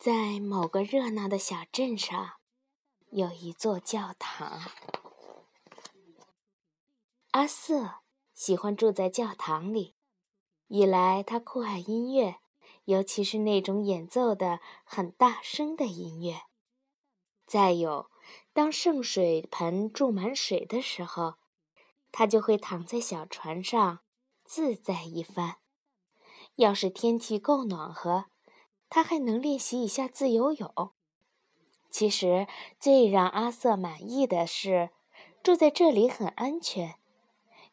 在某个热闹的小镇上，有一座教堂。阿瑟喜欢住在教堂里，一来他酷爱音乐，尤其是那种演奏的很大声的音乐；再有，当圣水盆注满水的时候，他就会躺在小船上自在一番。要是天气够暖和，他还能练习一下自由泳。其实最让阿瑟满意的是，住在这里很安全。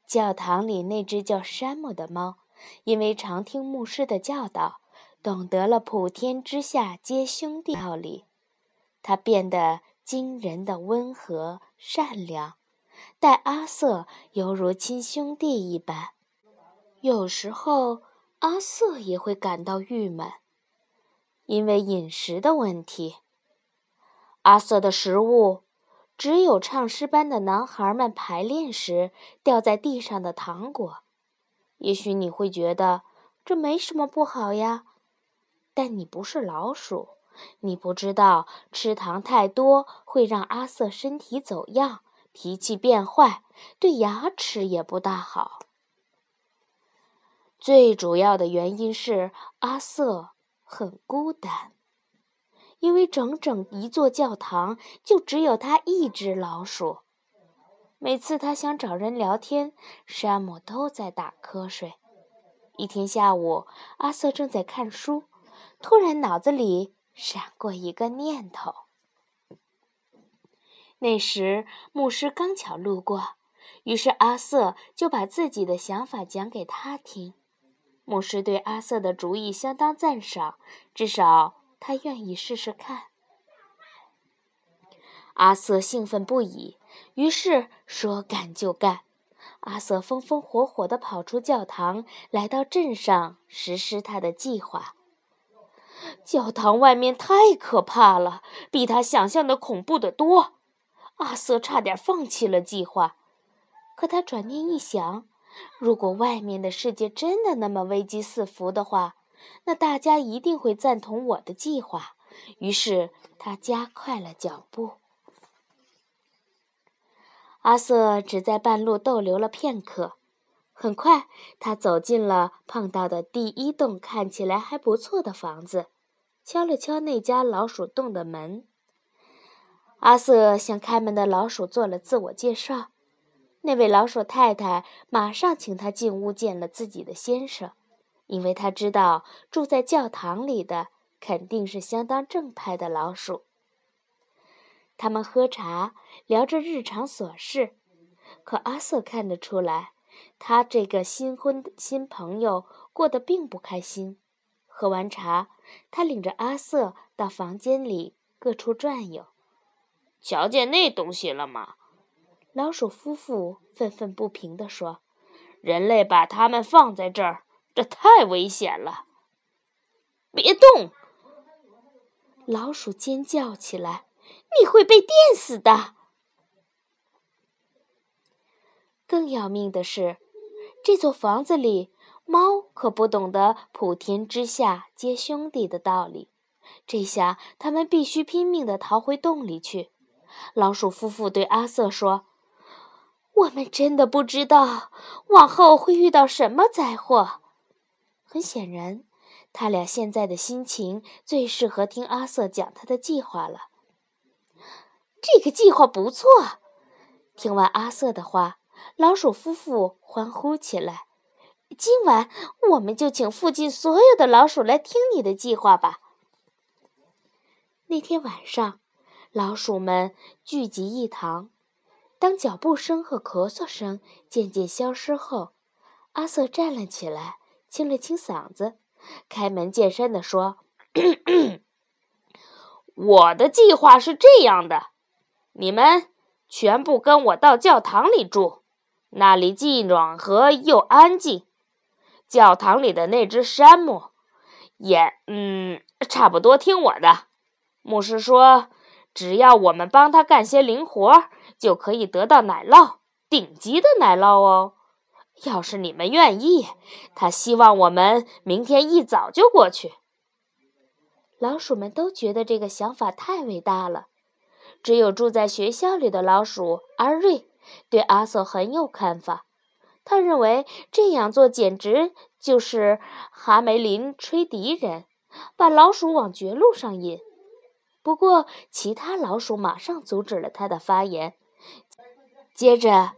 教堂里那只叫山姆的猫，因为常听牧师的教导，懂得了普天之下皆兄弟道理，它变得惊人的温和善良，待阿瑟犹如亲兄弟一般。有时候，阿瑟也会感到郁闷。因为饮食的问题，阿瑟的食物只有唱诗班的男孩们排练时掉在地上的糖果。也许你会觉得这没什么不好呀，但你不是老鼠，你不知道吃糖太多会让阿瑟身体走样，脾气变坏，对牙齿也不大好。最主要的原因是阿瑟。很孤单，因为整整一座教堂就只有他一只老鼠。每次他想找人聊天，山姆都在打瞌睡。一天下午，阿瑟正在看书，突然脑子里闪过一个念头。那时，牧师刚巧路过，于是阿瑟就把自己的想法讲给他听。牧师对阿瑟的主意相当赞赏，至少他愿意试试看。阿瑟兴奋不已，于是说干就干。阿瑟风风火火地跑出教堂，来到镇上实施他的计划。教堂外面太可怕了，比他想象的恐怖得多。阿瑟差点放弃了计划，可他转念一想。如果外面的世界真的那么危机四伏的话，那大家一定会赞同我的计划。于是他加快了脚步。阿瑟只在半路逗留了片刻，很快他走进了碰到的第一栋看起来还不错的房子，敲了敲那家老鼠洞的门。阿瑟向开门的老鼠做了自我介绍。那位老鼠太太马上请他进屋见了自己的先生，因为他知道住在教堂里的肯定是相当正派的老鼠。他们喝茶，聊着日常琐事，可阿瑟看得出来，他这个新婚新朋友过得并不开心。喝完茶，他领着阿瑟到房间里各处转悠，瞧见那东西了吗？老鼠夫妇愤愤不平地说：“人类把它们放在这儿，这太危险了！别动！”老鼠尖叫起来：“你会被电死的！”更要命的是，这座房子里猫可不懂得“普天之下皆兄弟”的道理。这下他们必须拼命地逃回洞里去。老鼠夫妇对阿瑟说。我们真的不知道往后会遇到什么灾祸。很显然，他俩现在的心情最适合听阿瑟讲他的计划了。这个计划不错。听完阿瑟的话，老鼠夫妇欢呼起来。今晚我们就请附近所有的老鼠来听你的计划吧。那天晚上，老鼠们聚集一堂。当脚步声和咳嗽声渐渐消失后，阿瑟站了起来，清了清嗓子，开门见山地说：“我的计划是这样的，你们全部跟我到教堂里住，那里既暖和又安静。教堂里的那只山姆，也嗯，差不多听我的。牧师说。”只要我们帮他干些零活，就可以得到奶酪，顶级的奶酪哦。要是你们愿意，他希望我们明天一早就过去。老鼠们都觉得这个想法太伟大了。只有住在学校里的老鼠阿瑞对阿瑟很有看法。他认为这样做简直就是哈梅林吹笛人，把老鼠往绝路上引。不过，其他老鼠马上阻止了他的发言。接着，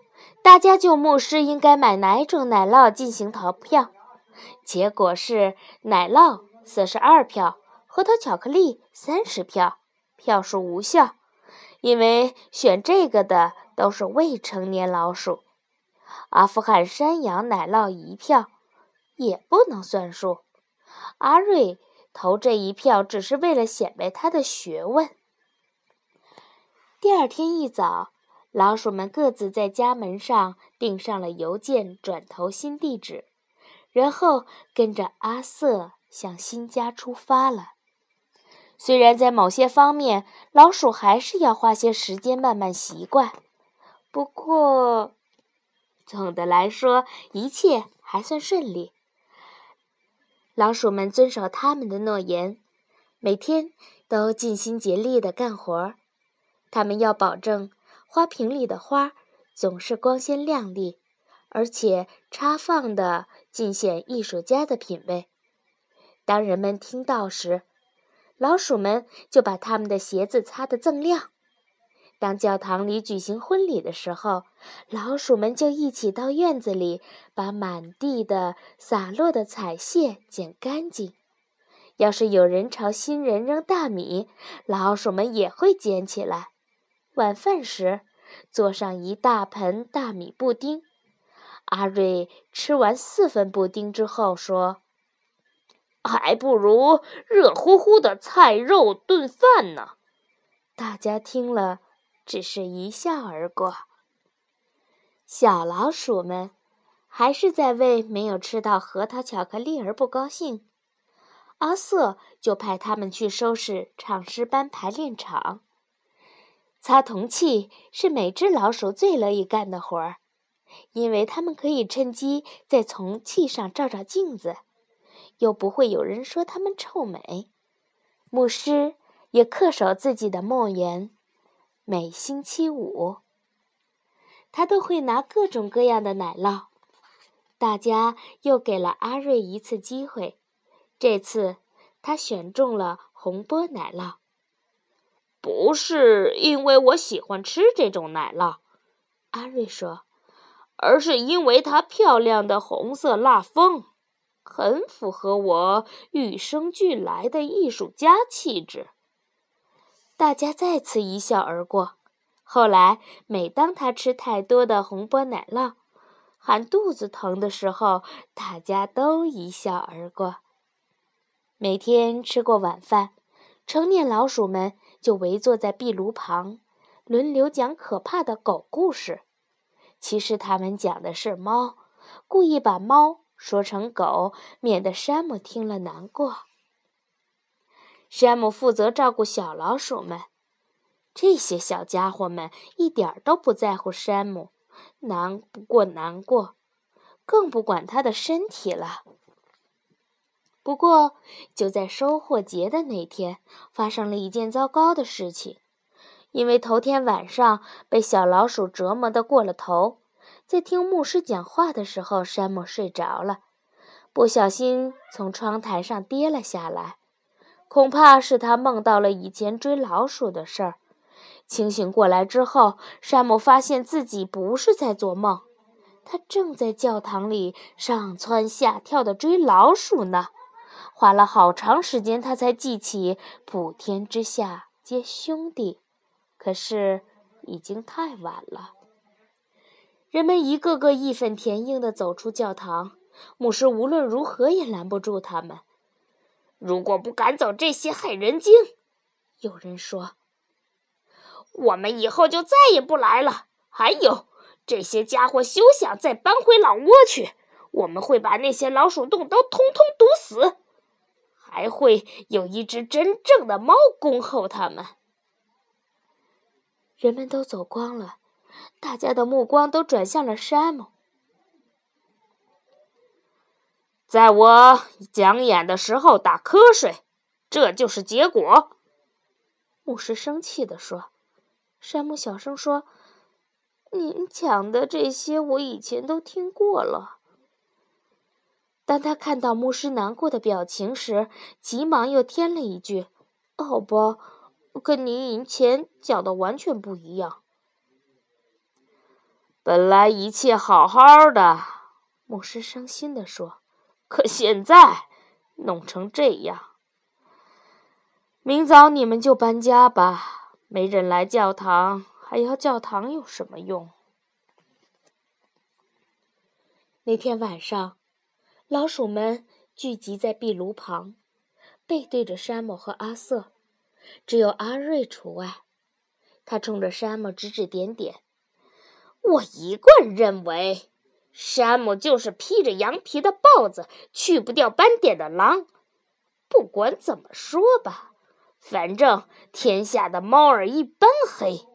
大家就牧师应该买哪种奶酪进行投票。结果是奶酪四十二票，核桃巧克力三十票，票数无效，因为选这个的都是未成年老鼠。阿富汗山羊奶酪一票，也不能算数。阿瑞。投这一票只是为了显摆他的学问。第二天一早，老鼠们各自在家门上钉上了邮件转投新地址，然后跟着阿瑟向新家出发了。虽然在某些方面，老鼠还是要花些时间慢慢习惯，不过总的来说，一切还算顺利。老鼠们遵守他们的诺言，每天都尽心竭力地干活儿。他们要保证花瓶里的花总是光鲜亮丽，而且插放的尽显艺术家的品味。当人们听到时，老鼠们就把他们的鞋子擦得锃亮。当教堂里举行婚礼的时候，老鼠们就一起到院子里，把满地的洒落的彩屑捡干净。要是有人朝新人扔大米，老鼠们也会捡起来。晚饭时，做上一大盆大米布丁。阿瑞吃完四份布丁之后说：“还不如热乎乎的菜肉炖饭呢。”大家听了。只是一笑而过。小老鼠们还是在为没有吃到核桃巧克力而不高兴。阿瑟就派他们去收拾唱诗班排练场。擦铜器是每只老鼠最乐意干的活儿，因为他们可以趁机在铜器上照照镜子，又不会有人说他们臭美。牧师也恪守自己的诺言。每星期五，他都会拿各种各样的奶酪。大家又给了阿瑞一次机会，这次他选中了红波奶酪。不是因为我喜欢吃这种奶酪，阿瑞说，而是因为它漂亮的红色蜡封，很符合我与生俱来的艺术家气质。大家再次一笑而过。后来，每当他吃太多的红波奶酪，喊肚子疼的时候，大家都一笑而过。每天吃过晚饭，成年老鼠们就围坐在壁炉旁，轮流讲可怕的狗故事。其实他们讲的是猫，故意把猫说成狗，免得山姆听了难过。山姆负责照顾小老鼠们，这些小家伙们一点都不在乎山姆，难不过难过，更不管他的身体了。不过，就在收获节的那天，发生了一件糟糕的事情，因为头天晚上被小老鼠折磨得过了头，在听牧师讲话的时候，山姆睡着了，不小心从窗台上跌了下来。恐怕是他梦到了以前追老鼠的事儿。清醒过来之后，山姆发现自己不是在做梦，他正在教堂里上蹿下跳地追老鼠呢。花了好长时间，他才记起“普天之下皆兄弟”，可是已经太晚了。人们一个个义愤填膺地走出教堂，牧师无论如何也拦不住他们。如果不赶走这些害人精，有人说，我们以后就再也不来了。还有，这些家伙休想再搬回老窝去。我们会把那些老鼠洞都通通堵死，还会有一只真正的猫恭候他们。人们都走光了，大家的目光都转向了山姆。在我讲演的时候打瞌睡，这就是结果。”牧师生气地说。山姆小声说：“您讲的这些，我以前都听过了。”当他看到牧师难过的表情时，急忙又添了一句：“好吧，跟您以前讲的完全不一样。”本来一切好好的，牧师伤心地说：“可现在弄成这样。明早你们就搬家吧，没人来教堂，还要教堂有什么用？”那天晚上。老鼠们聚集在壁炉旁，背对着山姆和阿瑟，只有阿瑞除外。他冲着山姆指指点点：“我一贯认为，山姆就是披着羊皮的豹子，去不掉斑点的狼。不管怎么说吧，反正天下的猫儿一般黑。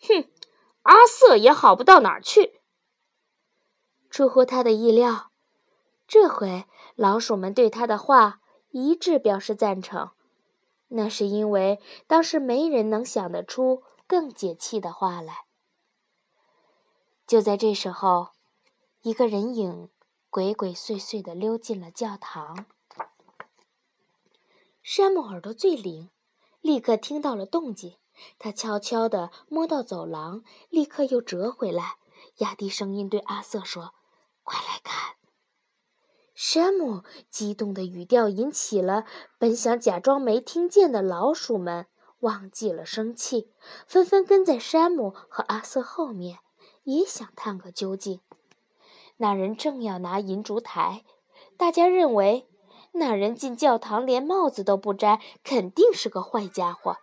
哼，阿瑟也好不到哪儿去。”出乎他的意料。这回，老鼠们对他的话一致表示赞成。那是因为当时没人能想得出更解气的话来。就在这时候，一个人影鬼鬼祟祟地溜进了教堂。山姆耳朵最灵，立刻听到了动静。他悄悄地摸到走廊，立刻又折回来，压低声音对阿瑟说：“快来看！”山姆激动的语调引起了本想假装没听见的老鼠们忘记了生气，纷纷跟在山姆和阿瑟后面，也想探个究竟。那人正要拿银烛台，大家认为那人进教堂连帽子都不摘，肯定是个坏家伙。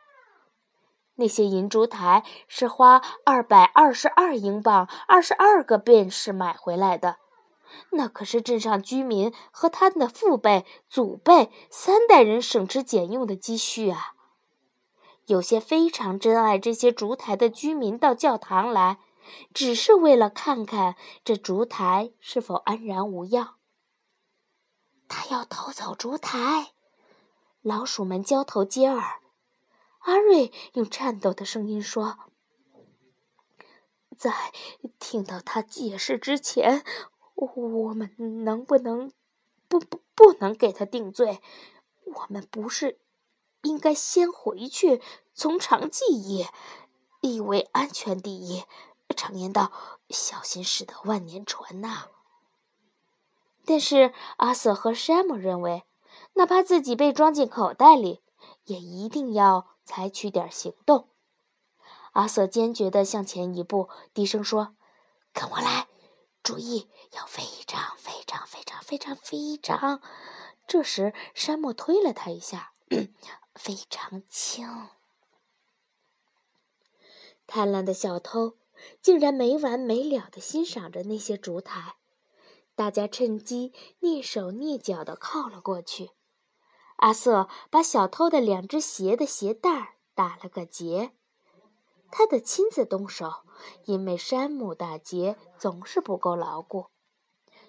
那些银烛台是花二百二十二英镑二十二个便士买回来的。那可是镇上居民和他的父辈、祖辈三代人省吃俭用的积蓄啊！有些非常珍爱这些烛台的居民到教堂来，只是为了看看这烛台是否安然无恙。他要偷走烛台，老鼠们交头接耳。阿瑞用颤抖的声音说：“在听到他解释之前。”我们能不能不不不能给他定罪？我们不是应该先回去从长计议，以为安全第一。常言道：“小心驶得万年船”呐。但是阿瑟和山姆认为，哪怕自己被装进口袋里，也一定要采取点行动。阿瑟坚决地向前一步，低声说：“跟我来。”注意，要非常非常非常非常非常。这时，山姆推了他一下，非常轻。贪婪的小偷竟然没完没了的欣赏着那些烛台，大家趁机蹑手蹑脚的靠了过去。阿瑟把小偷的两只鞋的鞋带打了个结。他得亲自动手，因为山姆打结总是不够牢固。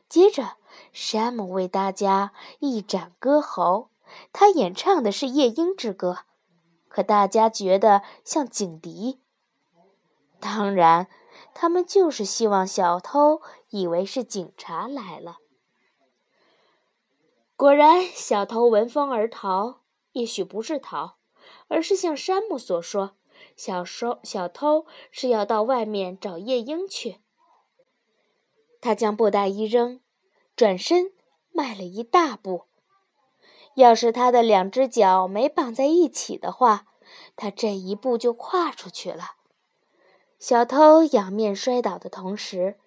接着，山姆为大家一展歌喉，他演唱的是夜莺之歌，可大家觉得像警笛。当然，他们就是希望小偷以为是警察来了。果然，小偷闻风而逃，也许不是逃，而是像山姆所说。小收小偷是要到外面找夜莺去。他将布袋一扔，转身迈了一大步。要是他的两只脚没绑在一起的话，他这一步就跨出去了。小偷仰面摔倒的同时，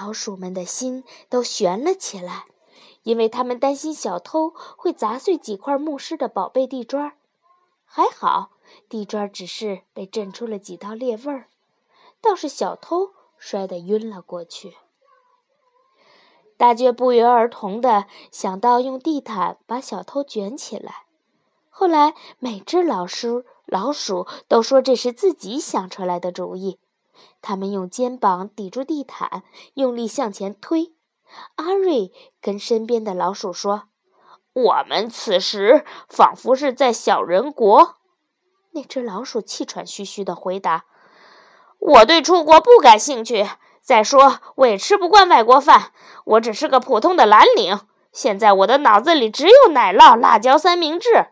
老鼠们的心都悬了起来，因为他们担心小偷会砸碎几块牧师的宝贝地砖。还好。地砖只是被震出了几道裂纹儿，倒是小偷摔得晕了过去。大家不约而同的想到用地毯把小偷卷起来。后来，每只老鼠老鼠都说这是自己想出来的主意。他们用肩膀抵住地毯，用力向前推。阿瑞跟身边的老鼠说：“我们此时仿佛是在小人国。那只老鼠气喘吁吁地回答：“我对出国不感兴趣。再说，我也吃不惯外国饭。我只是个普通的蓝领。现在我的脑子里只有奶酪、辣椒三明治。”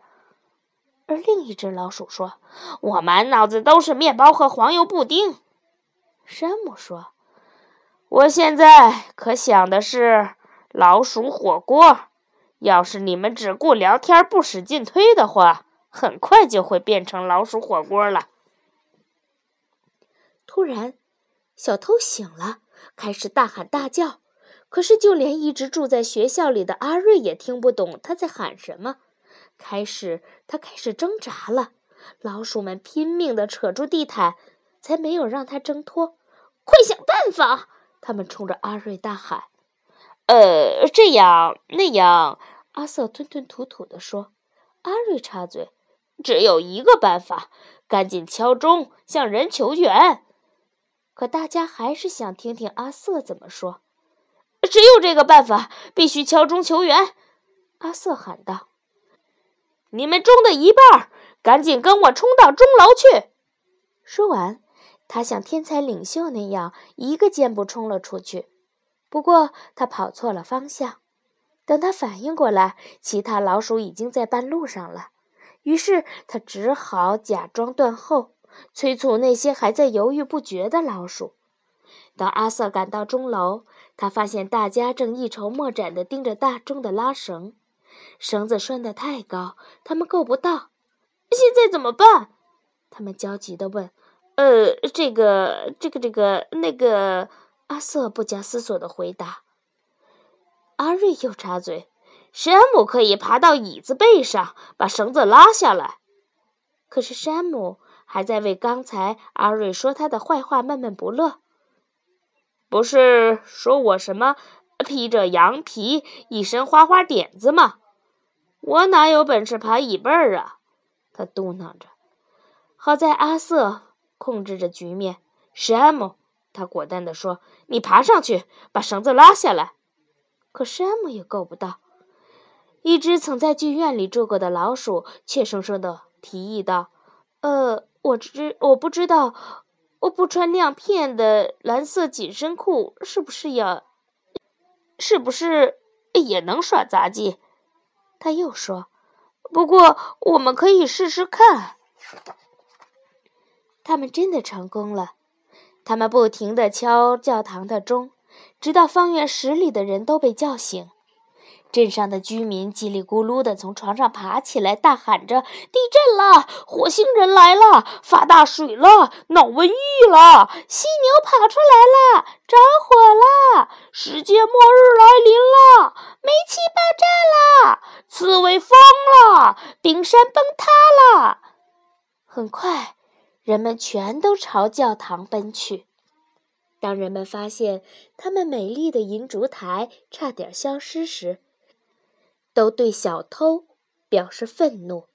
而另一只老鼠说：“我满脑子都是面包和黄油布丁。”山姆说：“我现在可想的是老鼠火锅。要是你们只顾聊天不使劲推的话。”很快就会变成老鼠火锅了。突然，小偷醒了，开始大喊大叫。可是，就连一直住在学校里的阿瑞也听不懂他在喊什么。开始，他开始挣扎了。老鼠们拼命地扯住地毯，才没有让他挣脱。快想办法！他们冲着阿瑞大喊：“呃，这样那样。”阿瑟吞吞吐吐地说。阿瑞插嘴。只有一个办法，赶紧敲钟，向人求援。可大家还是想听听阿瑟怎么说。只有这个办法，必须敲钟求援。阿瑟喊道：“你们中的一半，赶紧跟我冲到钟楼去！”说完，他像天才领袖那样一个箭步冲了出去。不过他跑错了方向。等他反应过来，其他老鼠已经在半路上了。于是他只好假装断后，催促那些还在犹豫不决的老鼠。当阿瑟赶到钟楼，他发现大家正一筹莫展地盯着大钟的拉绳，绳子拴得太高，他们够不到。现在怎么办？他们焦急地问。“呃，这个，这个，这个，那个。”阿瑟不假思索地回答。阿瑞又插嘴。山姆可以爬到椅子背上，把绳子拉下来。可是山姆还在为刚才阿瑞说他的坏话闷闷不乐。不是说我什么披着羊皮，一身花花点子吗？我哪有本事爬椅背儿啊？他嘟囔着。好在阿瑟控制着局面。山姆，他果断地说：“你爬上去，把绳子拉下来。”可山姆也够不到。一只曾在剧院里住过的老鼠怯生生地提议道：“呃，我知我不知道，我不穿亮片的蓝色紧身裤是不是也，是不是也能耍杂技？”他又说：“不过我们可以试试看。”他们真的成功了，他们不停地敲教堂的钟，直到方圆十里的人都被叫醒。镇上的居民叽里咕噜地从床上爬起来，大喊着：“地震了！火星人来了！发大水了！闹瘟疫了！犀牛跑出来了！着火了！世界末日来临了！煤气爆炸了！刺猬疯了！冰山崩塌了！”很快，人们全都朝教堂奔去。当人们发现他们美丽的银烛台差点消失时，都对小偷表示愤怒。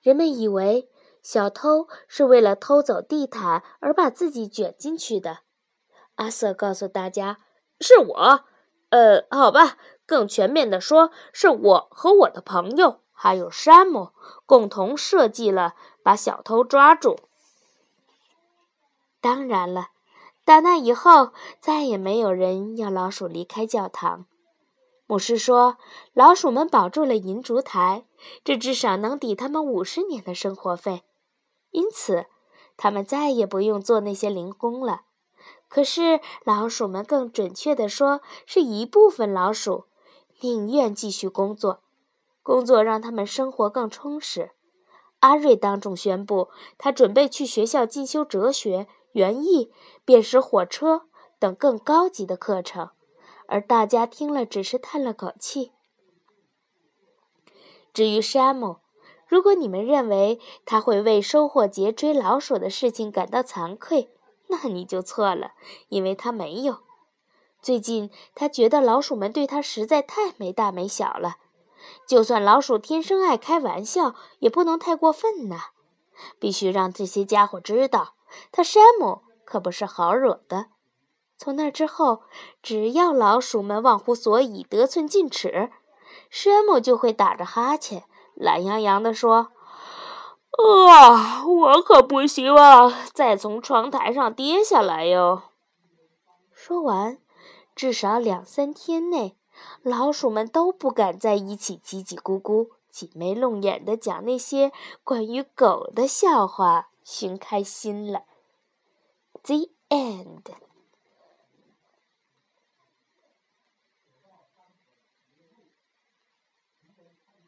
人们以为小偷是为了偷走地毯而把自己卷进去的。阿瑟告诉大家：“是我。呃，好吧，更全面的说，是我和我的朋友还有山姆共同设计了把小偷抓住。”当然了，打那以后，再也没有人要老鼠离开教堂。牧师说：“老鼠们保住了银烛台，这至少能抵他们五十年的生活费，因此他们再也不用做那些零工了。可是，老鼠们更准确地说，是一部分老鼠宁愿继续工作，工作让他们生活更充实。”阿瑞当众宣布，他准备去学校进修哲学、园艺、辨识火车等更高级的课程。而大家听了，只是叹了口气。至于山姆，如果你们认为他会为收获节追老鼠的事情感到惭愧，那你就错了，因为他没有。最近，他觉得老鼠们对他实在太没大没小了。就算老鼠天生爱开玩笑，也不能太过分呐。必须让这些家伙知道，他山姆可不是好惹的。从那之后，只要老鼠们忘乎所以、得寸进尺，山姆就会打着哈欠，懒洋洋地说：“啊，我可不希望再从窗台上跌下来哟。”说完，至少两三天内，老鼠们都不敢在一起叽叽咕咕、挤眉弄眼地讲那些关于狗的笑话，寻开心了。The end.